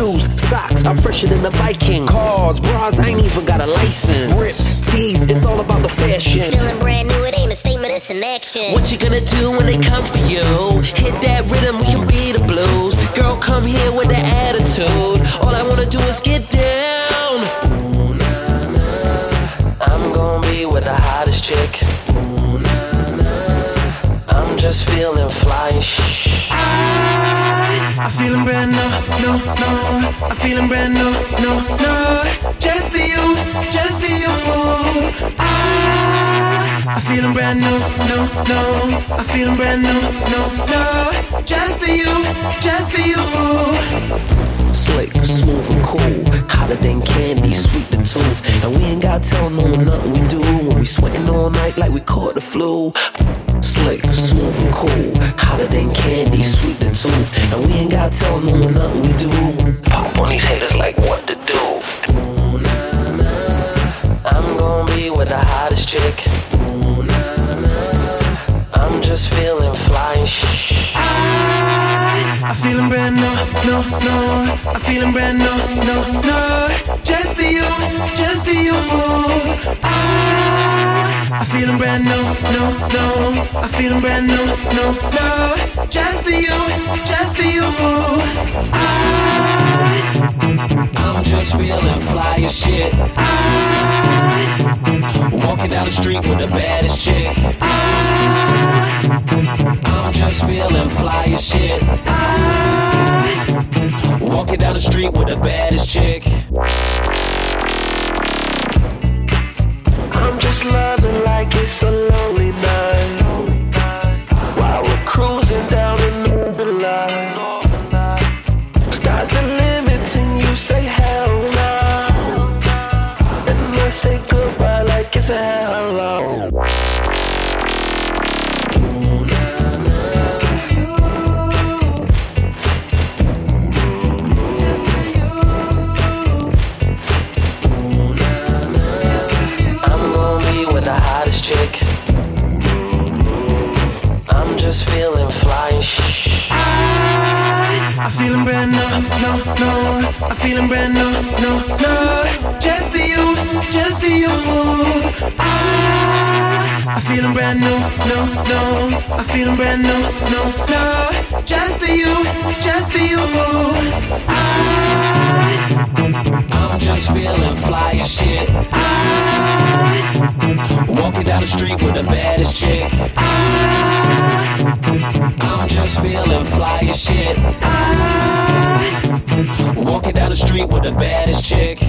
Shoes, socks, I'm fresher than the Viking. Cars, bras, I ain't even got a license. Rip, tees, it's all about the fashion. Feeling brand new, it ain't a statement, it's an action. What you gonna do when they come for you? Hit that rhythm, we can beat the blues. Girl, come here with the attitude. All I wanna do is get down. Ooh, nah, nah. I'm gonna be with the hottest chick. Ooh, nah. I'm just feeling fly shh. I, I'm feeling brand new, no, no. I'm feeling brand new, no, no. Just for you, just for you. Ah, I, I'm feeling brand new, no, no. I'm feeling brand new, no, no. Just for you, just for you. Slick, smooth and cool, hotter than candy, sweet the tooth. And we ain't gotta tell no one nothing we do when we sweating all night like we caught the flu. Slick, smooth and cool, hotter than candy, sweet the tooth. And we ain't gotta tell no one nothing we do. Pop on these haters like what to do. Ooh, nah, nah. I'm gonna be with the hottest chick. Ooh, nah, nah. I'm just feeling fly and shh. I, I'm feeling brand new, no, no. I'm feeling brand new, no, no. Just just I, I'm feeling brand new, no, no. I'm feeling brand new, no, no. Just for you, just for you. I, I'm just feeling fly as shit. I, Walking down the street with the baddest chick. Ah. I'm just feeling fly as shit. I, Walking down the street with the baddest chick. Say goodbye like it's a hello. I'm gonna be with the hottest chick. I'm just feeling fly shh. I'm feeling brand new, no, no. I'm feeling brand new, no, no. Just for you, just for you. I, I'm feeling brand new, no, no. I'm feeling brand new, no, no. Just for you, just for you. I, I'm just feeling fly as shit. Ah. Walking down the street with the baddest chick. I'm feeling fly as shit. I, Walking down the street with the baddest chick.